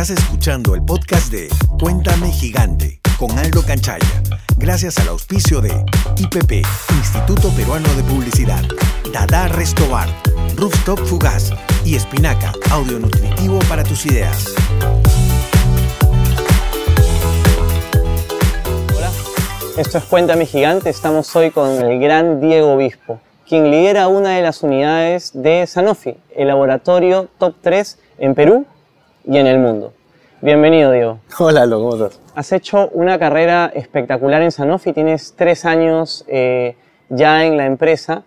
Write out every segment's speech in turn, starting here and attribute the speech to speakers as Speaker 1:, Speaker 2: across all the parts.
Speaker 1: Estás escuchando el podcast de Cuéntame Gigante con Aldo Canchaya, gracias al auspicio de IPP, Instituto Peruano de Publicidad, Dada Restobar, Rooftop Fugaz y Espinaca, audio nutritivo para tus ideas.
Speaker 2: Hola, esto es Cuéntame Gigante. Estamos hoy con el gran Diego Obispo, quien lidera una de las unidades de Sanofi, el laboratorio top 3 en Perú y en el mundo. Bienvenido, Diego.
Speaker 3: Hola, Lo, ¿cómo estás?
Speaker 2: Has hecho una carrera espectacular en Sanofi, tienes tres años eh, ya en la empresa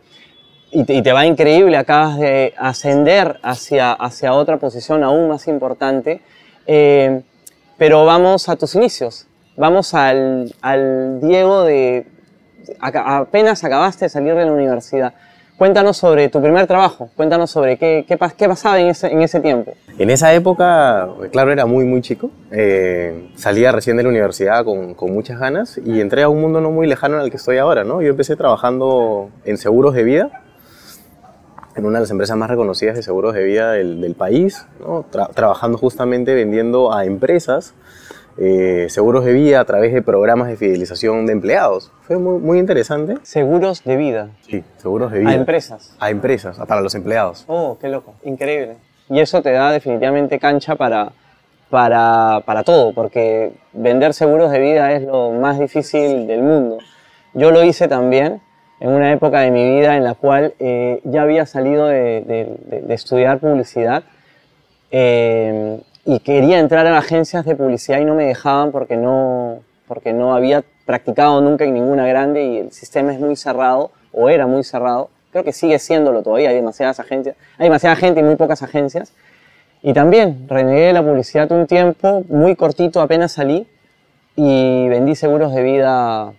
Speaker 2: y te, y te, va increíble, acabas de ascender hacia, hacia otra posición aún más importante. Eh, pero vamos a tus inicios, vamos al, al Diego de... apenas acabaste de salir de la universidad. Cuéntanos sobre tu primer trabajo, cuéntanos sobre qué, qué, qué pasaba en ese, en ese, tiempo.
Speaker 3: En esa época, claro, era muy, muy chico. Eh, salía recién de la universidad con, con, muchas ganas y entré a un mundo no muy lejano al que estoy ahora, ¿no? Yo empecé trabajando en seguros de vida, en una de las empresas más reconocidas de seguros de vida del, del país, ¿no? Tra trabajando justamente vendiendo a empresas eh, seguros de vida a través de programas de fidelización de empleados. Fue muy, muy, interesante.
Speaker 2: ¿Seguros de vida?
Speaker 3: Sí, seguros de vida.
Speaker 2: ¿A empresas?
Speaker 3: A empresas, para los empleados.
Speaker 2: Oh, qué loco, increíble. Y eso te da definitivamente cancha para, para, para todo, porque vender seguros de vida es lo más difícil del mundo. Yo lo hice también en una época de mi vida en la cual eh, ya había salido de, de, de estudiar publicidad. Eh, y quería entrar a agencias de publicidad y no me dejaban porque no, porque no había practicado nunca en ninguna grande y el sistema es muy cerrado, o era muy cerrado. Creo que sigue siéndolo todavía, hay demasiadas agencias, hay demasiada gente y muy pocas agencias. Y también renegué de la publicidad un tiempo, muy cortito, apenas salí, y vendí seguros de vida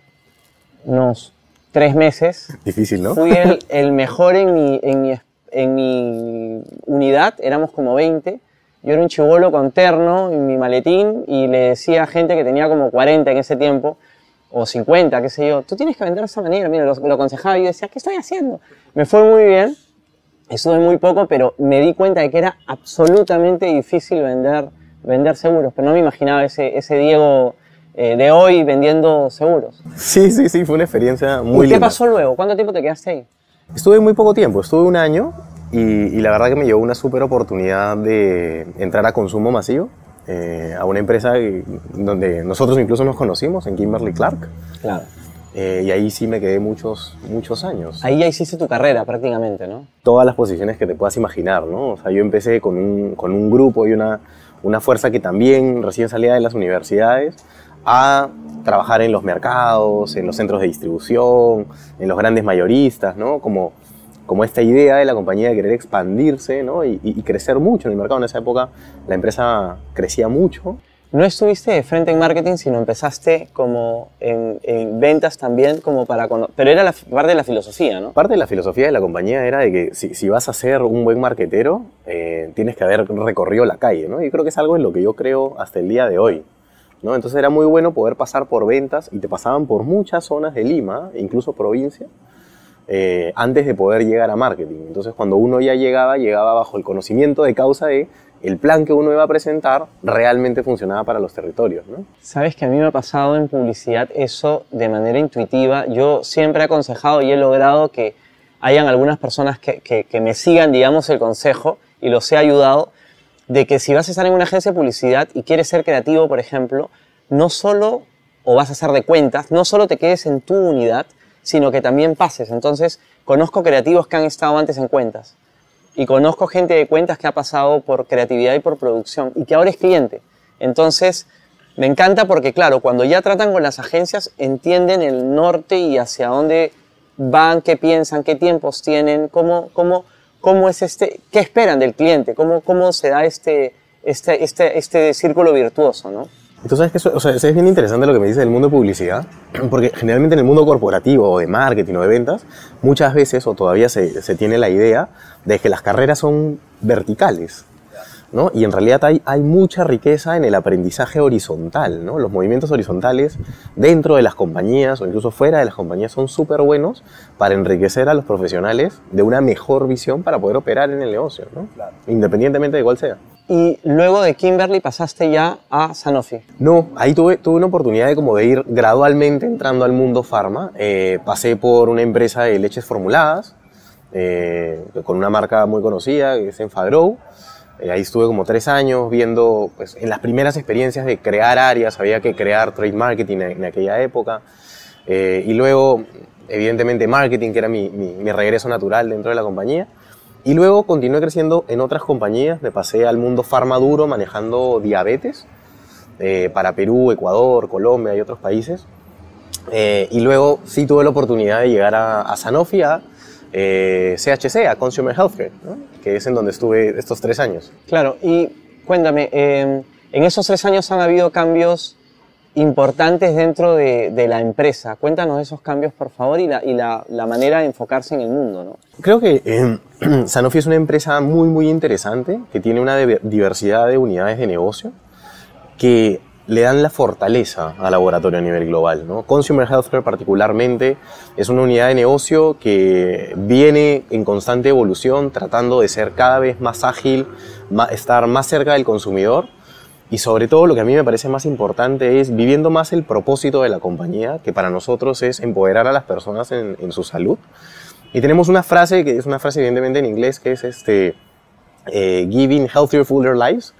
Speaker 2: unos tres meses.
Speaker 3: Difícil, ¿no?
Speaker 2: Fui el, el mejor en mi, en, mi, en mi unidad, éramos como 20, yo era un chivolo con terno y mi maletín y le decía a gente que tenía como 40 en ese tiempo, o 50, qué sé yo, tú tienes que vender de esa manera, mira, lo, lo aconsejaba y yo decía, ¿qué estoy haciendo? Me fue muy bien, estuve muy poco, pero me di cuenta de que era absolutamente difícil vender, vender seguros, pero no me imaginaba ese, ese Diego eh, de hoy vendiendo seguros.
Speaker 3: Sí, sí, sí, fue una experiencia muy
Speaker 2: ¿Y qué
Speaker 3: linda.
Speaker 2: pasó luego? ¿Cuánto tiempo te quedaste ahí?
Speaker 3: Estuve muy poco tiempo, estuve un año y, y, la verdad que me llevó una súper oportunidad de entrar a consumo masivo, eh, a una empresa donde nosotros incluso nos conocimos, en Kimberly Clark.
Speaker 2: Claro.
Speaker 3: Eh, y ahí sí me quedé muchos, muchos años.
Speaker 2: Ahí ya hiciste tu carrera prácticamente, ¿no?
Speaker 3: Todas las posiciones que te puedas imaginar, ¿no? O sea, yo empecé con un, con un grupo y una, una fuerza que también recién salía de las universidades a trabajar en los mercados, en los centros de distribución, en los grandes mayoristas, ¿no? Como como esta idea de la compañía de querer expandirse ¿no? y, y, crecer mucho en el mercado. En esa época la empresa crecía mucho.
Speaker 2: No estuviste de frente en marketing, sino empezaste como en, en ventas también, como para pero era la, parte de la filosofía, ¿no?
Speaker 3: Parte de la filosofía de la compañía era de que si, si vas a ser un buen marketero, eh, tienes que haber recorrido la calle, ¿no? Y creo que es algo en lo que yo creo hasta el día de hoy. ¿no? Entonces era muy bueno poder pasar por ventas y te pasaban por muchas zonas de Lima, incluso provincia, eh, antes de poder llegar a marketing. Entonces, cuando uno ya llegaba, llegaba bajo el conocimiento de causa de el plan que uno iba a presentar realmente funcionaba para los territorios. ¿no?
Speaker 2: Sabes que a mí me ha pasado en publicidad eso de manera intuitiva. Yo siempre he aconsejado y he logrado que hayan algunas personas que, que, que me sigan, digamos, el consejo y los he ayudado de que si vas a estar en una agencia de publicidad y quieres ser creativo, por ejemplo, no solo, o vas a hacer de cuentas, no solo te quedes en tu unidad, sino que también pases. Entonces, conozco creativos que han estado antes en cuentas y conozco gente de cuentas que ha pasado por creatividad y por producción y que ahora es cliente. Entonces, me encanta porque, claro, cuando ya tratan con las agencias, entienden el norte y hacia dónde van, qué piensan, qué tiempos tienen, cómo, cómo, cómo es este, qué esperan del cliente, cómo, cómo se da este, este, este, este círculo virtuoso, ¿no?
Speaker 3: Entonces, que eso, o sea, es bien interesante lo que me dice del mundo de publicidad, porque generalmente en el mundo corporativo o de marketing o de ventas, muchas veces o todavía se, se tiene la idea de que las carreras son verticales. ¿no? Y en realidad hay, hay, mucha riqueza en el aprendizaje horizontal, ¿no? Los movimientos horizontales dentro de las compañías o incluso fuera de las compañías son súper buenos para enriquecer a los profesionales de una mejor visión para poder operar en el negocio, ¿no? Claro. Independientemente de cuál sea.
Speaker 2: Y luego de Kimberly pasaste ya a Sanofi.
Speaker 3: No, ahí tuve, tuve una oportunidad de, como de ir gradualmente entrando al mundo farma. Eh, pasé por una empresa de leches formuladas, eh, con una marca muy conocida, que es Enfagrow. Eh, ahí estuve como tres años viendo, pues, en las primeras experiencias de crear áreas, había que crear trade marketing en, en aquella época. y luego, evidentemente, marketing, que era mi, mi, mi regreso natural dentro de la compañía. Y luego continué creciendo en otras compañías, me pasé al mundo farma duro manejando diabetes eh, para Perú, Ecuador, Colombia y otros países. Eh, y luego sí tuve la oportunidad de llegar a, a Sanofi, a eh, CHC, a Consumer Healthcare, ¿no? que es en donde estuve estos tres años.
Speaker 2: Claro, y cuéntame, en esos tres años han habido cambios importantes dentro de, de, la empresa. Cuéntanos esos cambios, por favor, y, la, y la, la manera de enfocarse en el mundo. ¿no?
Speaker 3: Creo que eh, Sanofi es una empresa muy, muy interesante, que tiene una diversidad de unidades de negocio que le dan la fortaleza al laboratorio a nivel global. ¿no? Consumer Healthcare particularmente es una unidad de negocio que viene en constante evolución, tratando de ser cada vez más ágil, estar más cerca del consumidor y sobre todo lo que a mí me parece más importante es viviendo más el propósito de la compañía, que para nosotros es empoderar a las personas en, en su salud. Y tenemos una frase, que es una frase evidentemente en inglés, que es este, eh, Giving Healthier, Fuller Lives,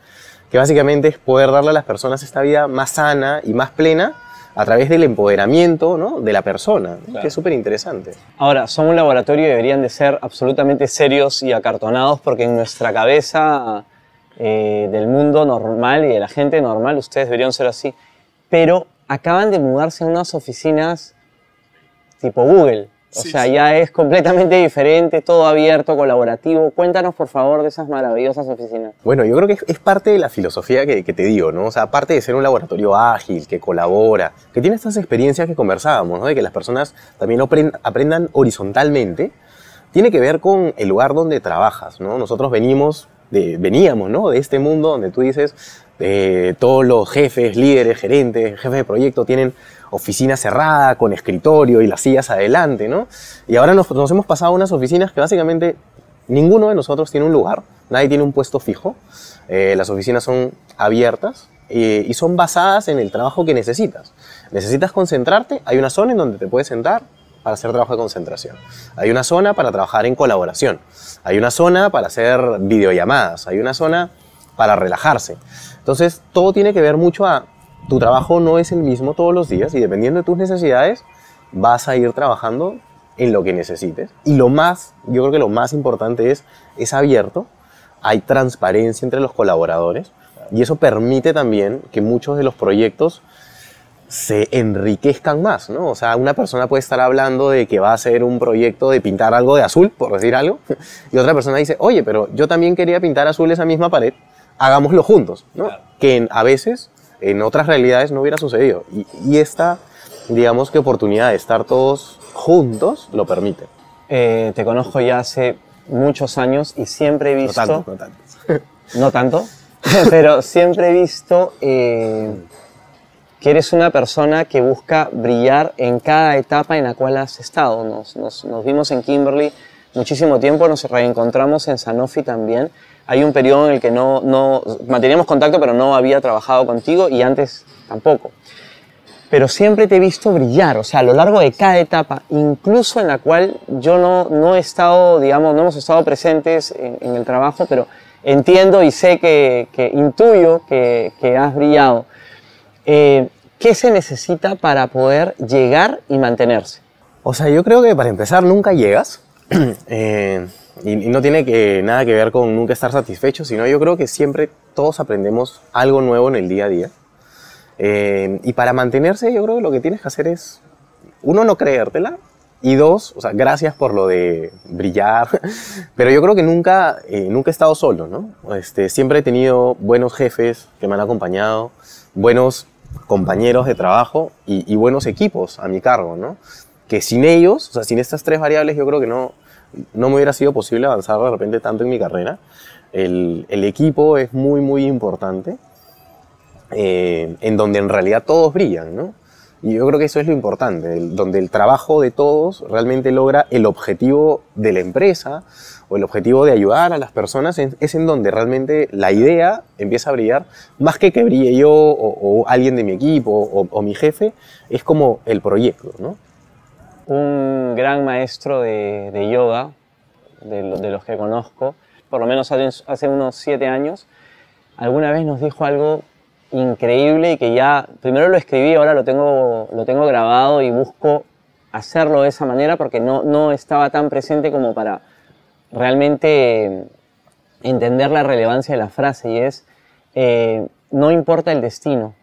Speaker 3: que básicamente es poder darle a las personas esta vida más sana y más plena a través del empoderamiento ¿no? de la persona, claro. que es súper interesante.
Speaker 2: Ahora, son un laboratorio y deberían de ser absolutamente serios y acartonados porque en nuestra cabeza eh, del mundo normal y de la gente normal, ustedes deberían ser así. Pero acaban de mudarse a unas oficinas tipo Google. O sí, sea, sí. ya es completamente diferente, todo abierto, colaborativo. Cuéntanos, por favor, de esas maravillosas oficinas.
Speaker 3: Bueno, yo creo que es parte de la filosofía que, que te digo, ¿no? O sea, aparte de ser un laboratorio ágil, que colabora, que tiene estas experiencias que conversábamos, ¿no? De que las personas también aprendan horizontalmente, tiene que ver con el lugar donde trabajas, ¿no? Nosotros venimos de, veníamos ¿no? de este mundo donde tú dices, eh, todos los jefes, líderes, gerentes, jefes de proyecto tienen oficina cerrada, con escritorio y las sillas adelante, ¿no? Y ahora nos, nos, hemos pasado a unas oficinas que básicamente ninguno de nosotros tiene un lugar, nadie tiene un puesto fijo, eh, las oficinas son abiertas eh, y son basadas en el trabajo que necesitas. Necesitas concentrarte, hay una zona en donde te puedes sentar, para hacer trabajo de concentración. Hay una zona para trabajar en colaboración. Hay una zona para hacer videollamadas. Hay una zona para relajarse. Entonces, todo tiene que ver mucho a tu trabajo no es el mismo todos los días y dependiendo de tus necesidades, vas a ir trabajando en lo que necesites. Y lo más, yo creo que lo más importante es, es abierto, hay transparencia entre los colaboradores y eso permite también que muchos de los proyectos se enriquezcan más, ¿no? O sea, una persona puede estar hablando de que va a hacer un proyecto de pintar algo de azul, por decir algo, y otra persona dice, oye, pero yo también quería pintar azul esa misma pared, hagámoslo juntos, ¿no? Claro. Que a veces en otras realidades no hubiera sucedido. Y, y, esta, digamos que oportunidad de estar todos juntos lo permite.
Speaker 2: Eh, te conozco ya hace muchos años y siempre he visto...
Speaker 3: No tanto, no tanto.
Speaker 2: no tanto, pero siempre he visto... Eh, que eres una persona que busca brillar en cada etapa en la cual has estado. Nos, nos, nos, vimos en Kimberly muchísimo tiempo, nos reencontramos en Sanofi también. Hay un periodo en el que no, no manteníamos contacto, pero no había trabajado contigo y antes tampoco. Pero siempre te he visto brillar, o sea, a lo largo de cada etapa, incluso en la cual yo no, no he estado, digamos, no hemos estado presentes en, en el trabajo, pero entiendo y sé que, que intuyo que, que has brillado. Eh, ¿Qué se necesita para poder llegar y mantenerse?
Speaker 3: O sea, yo creo que para empezar nunca llegas. eh, y, y, no tiene que, nada que ver con nunca estar satisfecho, sino yo creo que siempre todos aprendemos algo nuevo en el día a día. Eh, y para mantenerse, yo creo que lo que tienes que hacer es, uno, no creértela, y dos, o sea, gracias por lo de brillar, pero yo creo que nunca, eh, nunca he estado solo, ¿no? Este, siempre he tenido buenos jefes que me han acompañado, buenos compañeros de trabajo y, buenos equipos a mi cargo, ¿no? Que sin ellos, o sea, sin estas tres variables, yo creo que no, no me hubiera sido posible avanzar de repente tanto en mi carrera. El, equipo es muy, muy importante, eh, en donde en realidad todos brillan, ¿no? Y yo creo que eso es lo importante, donde el trabajo de todos realmente logra el objetivo de la empresa o el objetivo de ayudar a las personas, es, es en donde realmente la idea empieza a brillar, más que que brille yo o, o alguien de mi equipo o, o mi jefe, es como el proyecto, ¿no?
Speaker 2: un gran maestro de, de yoga, de, lo- de los que conozco, por lo menos hace, hace unos siete años, alguna vez nos dijo algo increíble y que ya, primero lo escribí, ahora lo tengo, lo tengo grabado y busco hacerlo de esa manera porque no, no estaba tan presente como para realmente entender la relevancia de la frase y es, eh, no importa el destino,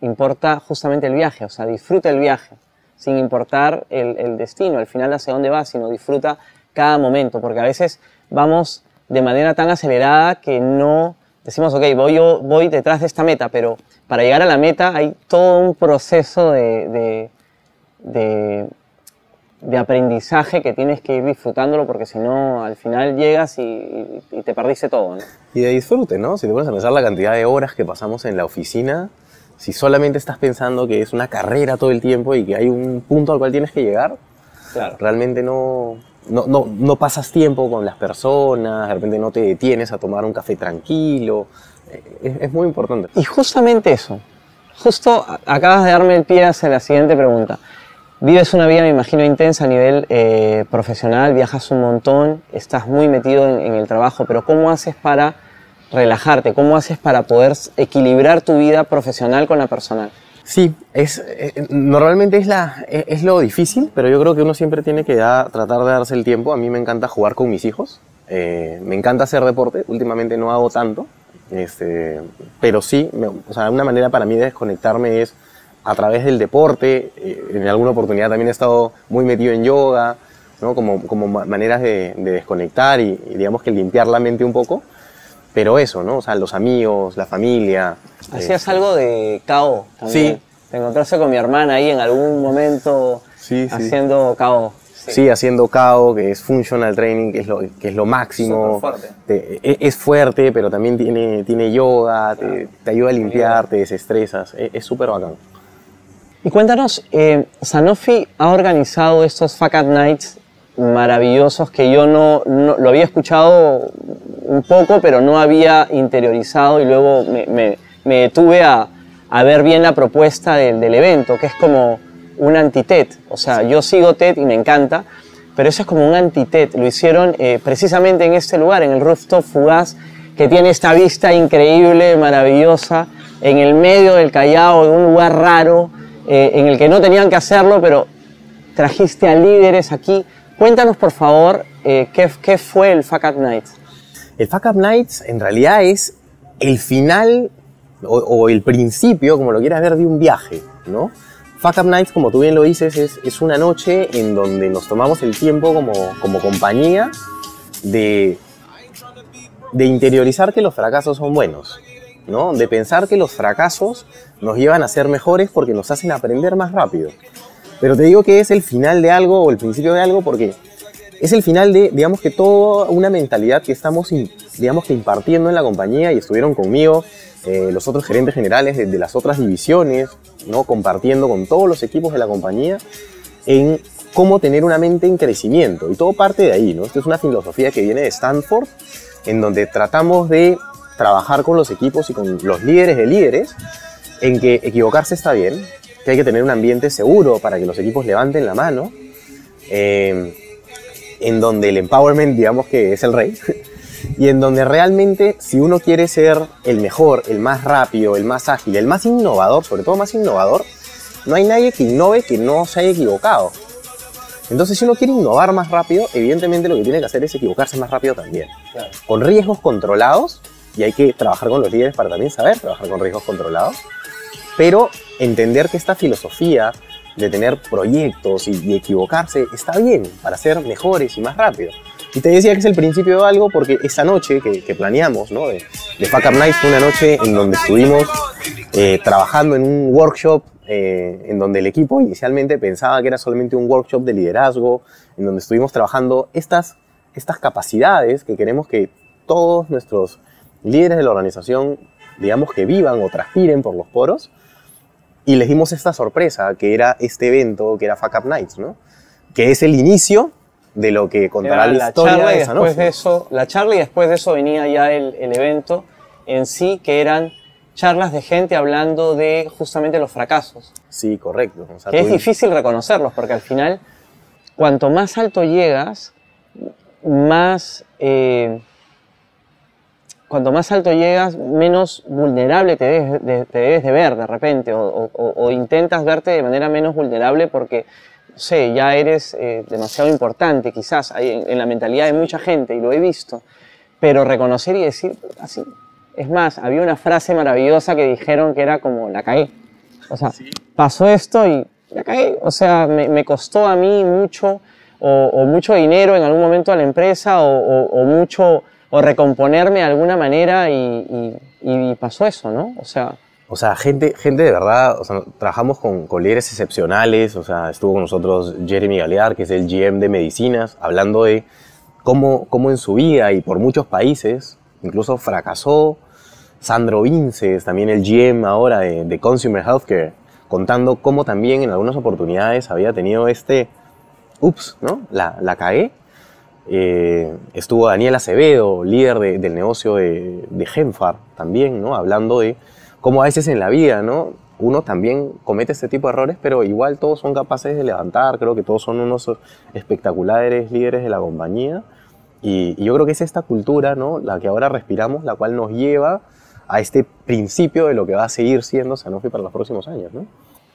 Speaker 2: importa justamente el viaje, o sea, disfruta el viaje, sin importar el, destino, al final hacia dónde vas, sino disfruta cada momento, porque a veces vamos de manera tan acelerada que no decimos, ok, voy, yo, voy detrás de esta meta, pero para llegar a la meta hay todo un proceso de- de aprendizaje que tienes que ir disfrutándolo, porque si no, al final llegas y, te perdiste todo. ¿no?
Speaker 3: Y de disfrute, ¿no? Si te pones a pensar la cantidad de horas que pasamos en la oficina, si solamente estás pensando que es una carrera todo el tiempo y que hay un punto al cual tienes que llegar,
Speaker 2: Claro.
Speaker 3: realmente no, no, no, no pasas tiempo con las personas, de repente no te detienes a tomar un café tranquilo. Eh, Es, es muy importante.
Speaker 2: Y justamente eso, justo acabas de darme el pie hacia la siguiente pregunta. Vives una vida, me imagino, intensa a nivel eh, profesional, viajas un montón, estás muy metido en, el trabajo, pero ¿cómo haces para relajarte? ¿Cómo haces para poder equilibrar tu vida profesional con la personal?
Speaker 3: Sí, es, eh, normalmente es, lo difícil, pero yo creo que uno siempre tiene que tratar de darse el tiempo. A mí me encanta jugar con mis hijos, eh, me encanta hacer deporte, últimamente no hago tanto, este, pero sí, me- o sea, una manera para mí de desconectarme es a través del deporte. eh, en alguna oportunidad también he estado muy metido en yoga, ¿no? como, como ma- maneras de, de desconectar y, y digamos que limpiar la mente un poco. Pero eso, ¿no? O sea, los amigos, la familia.
Speaker 2: Hacías
Speaker 3: este,
Speaker 2: algo de KO también.
Speaker 3: Sí.
Speaker 2: Te encontraste con mi hermana ahí en algún momento
Speaker 3: Sí, sí.
Speaker 2: haciendo KO.
Speaker 3: Sí, haciendo KO, que es functional training, que es lo, que es lo máximo.
Speaker 2: Superfuerte.
Speaker 3: Te- e- es fuerte, pero también tiene, tiene yoga, te, te ayuda a limpiar, te desestresas. E- Es súper bacán.
Speaker 2: Y cuéntanos, eh, Sanofi ha organizado estos Up Nights maravillosos que yo no, no- lo había escuchado un poco, pero no había interiorizado y luego me, me- me detuve a, a ver bien la propuesta del, del evento, que es como un anti-TED. O sea, yo sigo TED y me encanta, pero eso es como un anti-TED. Lo hicieron eh, precisamente en este lugar, en el rooftop fugaz, que tiene esta vista increíble, maravillosa, en el medio del Callao, en un lugar raro, eh, en el que no tenían que hacerlo, pero trajiste a líderes aquí. Cuéntanos, por favor, eh, ¿qué, qué fue el Fuck Up Nights?
Speaker 3: El Fuck Up Nights en realidad es el final o, o el principio, como lo quieras ver, de un viaje, ¿no? Fuck Up Nights, como tú bien lo dices, es, es una noche en donde nos tomamos el tiempo como, como compañía de, de interiorizar que los fracasos son buenos, ¿no? De pensar que los fracasos nos llevan a ser mejores porque nos hacen aprender más rápido. Pero te digo que es el final de algo o el principio de algo porque es el final de, digamos que toda una mentalidad que estamos, in- digamos que impartiendo en la compañía y estuvieron conmigo eh, los otros gerentes generales de, de las otras divisiones, ¿no? Compartiendo con todos los equipos de la compañía en cómo tener una mente en crecimiento. Y todo parte de ahí, ¿no? Esta es una filosofía que viene de Stanford, en donde tratamos de trabajar con los equipos y con los líderes de líderes en que equivocarse está bien, que hay que tener un ambiente seguro para que los equipos levanten la mano, eh, en donde el empowerment, digamos que es el rey, y en donde realmente si uno quiere ser el mejor, el más rápido, el más ágil, el más innovador, sobre todo más innovador, no hay nadie que innove que no se haya equivocado. Entonces, si uno quiere innovar más rápido, evidentemente lo que tiene que hacer es equivocarse más rápido también. Con riesgos controlados, y hay que trabajar con los líderes para también saber trabajar con riesgos controlados, pero entender que esta filosofía de tener proyectos y, y equivocarse está bien para ser mejores y más rápido. Y te decía que es el principio de algo porque esa noche que, que planeamos, ¿no? De, de Fuck Up Nights fue una noche en donde estuvimos eh, trabajando en un workshop eh, en donde el equipo inicialmente pensaba que era solamente un workshop de liderazgo, en donde estuvimos trabajando estas, estas capacidades que queremos que todos nuestros líderes de la organización, digamos que vivan o transpiren por los poros, y les dimos esta sorpresa, que era este evento, que era Fuck Up Nights, ¿no? Que es el inicio de lo que contará
Speaker 2: Era
Speaker 3: la, historia
Speaker 2: charla
Speaker 3: de
Speaker 2: después
Speaker 3: Sanofi.
Speaker 2: de eso, la charla y después de eso venía ya el, el evento en sí, que eran charlas de gente hablando de justamente los fracasos.
Speaker 3: Sí, correcto. O sea,
Speaker 2: que es
Speaker 3: tú-
Speaker 2: difícil reconocerlos, porque al final, cuanto más alto llegas, más... eh, cuanto más alto llegas, menos vulnerable te debes de, te debes de ver de repente, o, o- o- intentas verte de manera menos vulnerable porque, no sé, ya eres eh, demasiado importante quizás en, en la mentalidad de mucha gente, y lo he visto, pero reconocer y decir así. Es más, había una frase maravillosa que dijeron que era como, la cagué. O sea, pasó esto y la cagué. O sea, me, me costó a mí mucho, o, o mucho dinero en algún momento a la empresa, o mucho, o recomponerme de alguna manera y, pasó eso, ¿no? O sea,
Speaker 3: O sea, gente, gente de verdad, o sea, trabajamos con, con líderes excepcionales, o sea, estuvo con nosotros Jeremy Galear, que es el GM de medicinas, hablando de cómo, cómo en su vida y por muchos países, incluso fracasó. Sandro Vinces, también el GM ahora de, de Consumer Healthcare, contando cómo también en algunas oportunidades había tenido este, ups, ¿no? La, la cagué. Eh, estuvo Daniel Acevedo, líder de- del negocio de, Genfar, también, ¿no? Hablando de cómo a veces en la vida, ¿no? Uno también comete este tipo de errores, pero igual todos son capaces de levantar. Creo que todos son unos espectaculares líderes de la compañía. Y, yo creo que es esta cultura, ¿no? La que ahora respiramos, la cual nos lleva a este principio de lo que va a seguir siendo Sanofi para los próximos años,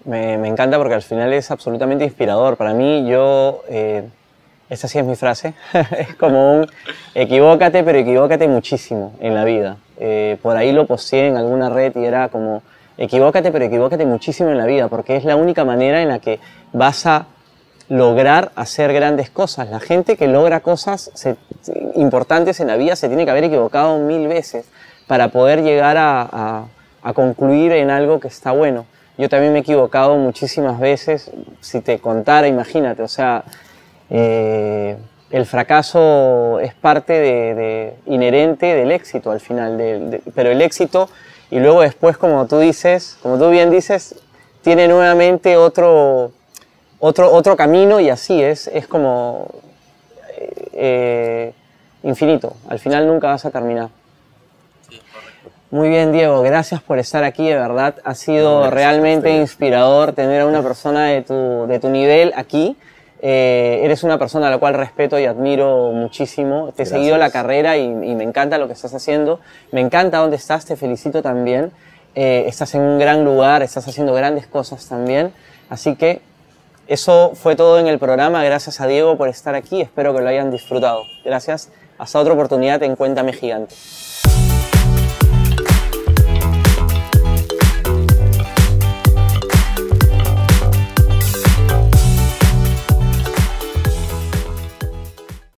Speaker 2: me encanta porque al final es absolutamente inspirador. Para mí, yo, eh, esta sí es mi frase, es como un equivócate, pero equivócate muchísimo en la vida. Eh, por ahí lo posteé en alguna red y era como equivócate, pero equivócate muchísimo en la vida, porque es la única manera en la que vas a lograr hacer grandes cosas. La gente que logra cosas importantes en la vida se tiene que haber equivocado mil veces para poder llegar a, a- a concluir en algo que está bueno. Yo también me he equivocado muchísimas veces. Si te contara, imagínate, o sea, eh, el fracaso es parte de, de- inherente del éxito al final, de- pero el éxito y luego después, como tú dices, como tú bien dices, tiene nuevamente otro, otro, otro camino y así es, es como eh, eh, infinito. Al final nunca vas a terminar. Muy bien, Diego, gracias por estar aquí, de verdad. Ha sido
Speaker 3: No,
Speaker 2: realmente inspirador tener a una persona de tu, de tu nivel aquí. Eh, eres una persona a la cual respeto y admiro muchísimo. Te he seguido la carrera y, y me encanta lo que estás haciendo. Me encanta dónde estás, te felicito también. Eh, estás en un gran lugar, estás haciendo grandes cosas también. Así que eso fue todo en el programa. Gracias a Diego por estar aquí. Espero que lo hayan disfrutado. Gracias. Hasta otra oportunidad en Cuéntame Gigante.